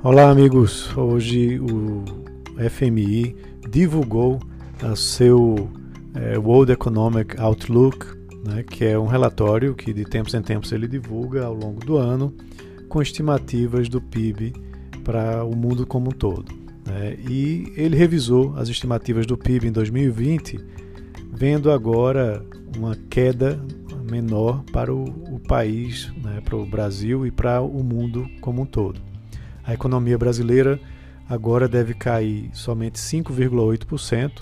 Olá, amigos. Hoje o FMI divulgou o seu é, World Economic Outlook, né, que é um relatório que de tempos em tempos ele divulga ao longo do ano com estimativas do PIB para o mundo como um todo. Né? E ele revisou as estimativas do PIB em 2020, vendo agora uma queda menor para o, o país, né, para o Brasil e para o mundo como um todo. A economia brasileira agora deve cair somente 5,8%.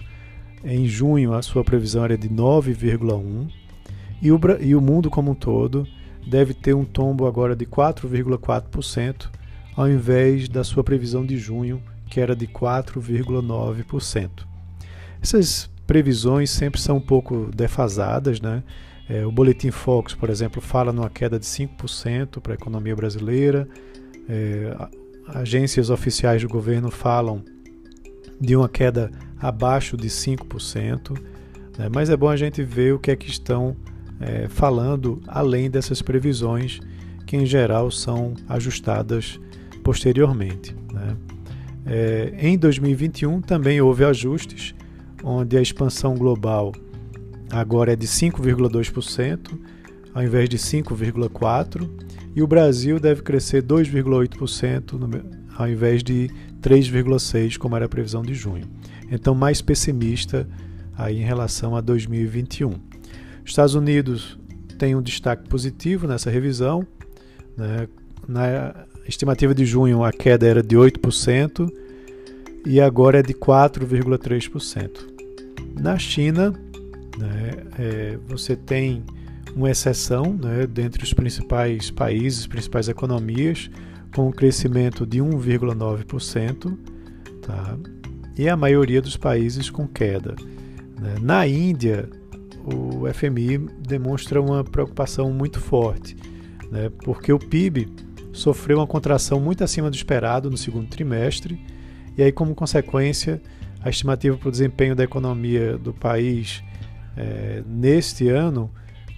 Em junho, a sua previsão era de 9,1%. E o, e o mundo como um todo deve ter um tombo agora de 4,4%, ao invés da sua previsão de junho, que era de 4,9%. Essas previsões sempre são um pouco defasadas, né? É, o Boletim Fox, por exemplo, fala numa queda de 5% para a economia brasileira. É, agências oficiais do governo falam de uma queda abaixo de 5%, né? mas é bom a gente ver o que é que estão é, falando além dessas previsões, que em geral são ajustadas posteriormente. Né? É, em 2021 também houve ajustes, onde a expansão global agora é de 5,2%, ao invés de 5,4%, e o Brasil deve crescer 2,8% ao invés de 3,6%, como era a previsão de junho. Então, mais pessimista aí em relação a 2021. Os Estados Unidos tem um destaque positivo nessa revisão. Né? Na estimativa de junho, a queda era de 8% e agora é de 4,3%. Na China, né, é, você tem uma exceção né, dentre os principais países, principais economias, com um crescimento de 1,9%, tá? e a maioria dos países com queda. Né. Na Índia, o FMI demonstra uma preocupação muito forte, né, porque o PIB sofreu uma contração muito acima do esperado no segundo trimestre, e aí, como consequência, a estimativa para o desempenho da economia do país é, neste ano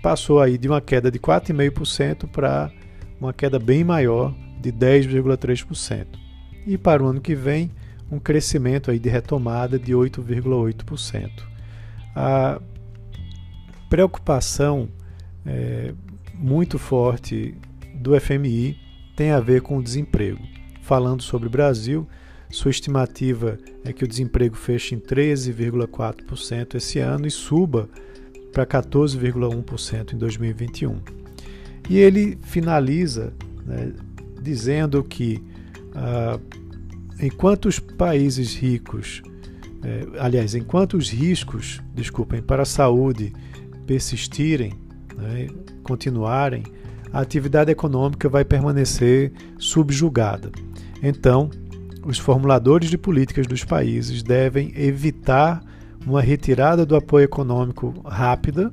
passou aí de uma queda de 4,5% para uma queda bem maior de 10,3%. E para o ano que vem, um crescimento aí de retomada de 8,8%. A preocupação é, muito forte do FMI tem a ver com o desemprego. Falando sobre o Brasil, sua estimativa é que o desemprego feche em 13,4% esse ano e suba para 14,1% em 2021. E ele finaliza né, dizendo que, ah, enquanto os países ricos, eh, aliás, enquanto os riscos, desculpem, para a saúde persistirem, né, continuarem, a atividade econômica vai permanecer subjugada. Então, os formuladores de políticas dos países devem evitar uma retirada do apoio econômico rápida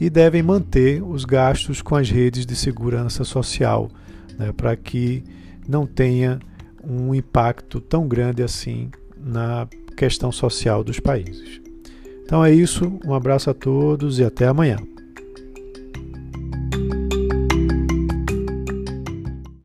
e devem manter os gastos com as redes de segurança social, né, para que não tenha um impacto tão grande assim na questão social dos países. Então é isso, um abraço a todos e até amanhã.